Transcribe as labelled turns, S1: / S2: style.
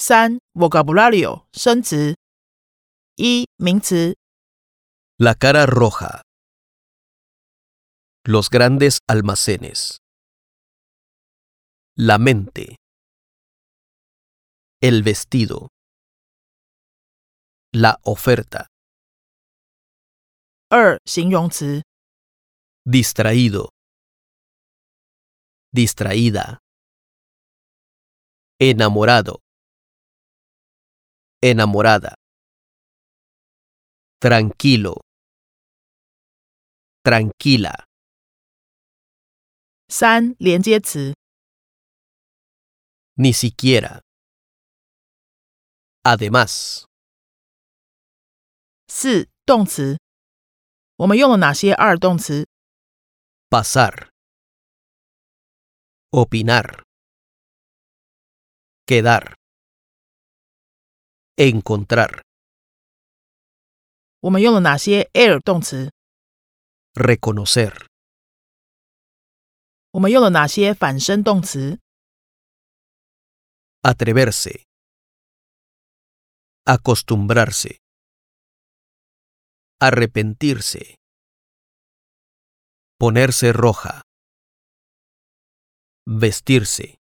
S1: 三 vocabulario 生词。一名词
S2: La cara roja. Los grandes almacenes. La mente. El vestido. La oferta.
S1: 二形容词
S2: Distraído. Distraída. Enamorado. Enamorada. Tranquilo. Tranquila.
S1: 三连接词
S2: Ni siquiera. Además.
S1: 四动词。我们用了哪些二动词？
S2: Pasar. Opinar. Quedar. Encontrar. Reconocer. Atreverse. Acostumbrarse. Arrepentirse. Ponerse roja. Vestirse.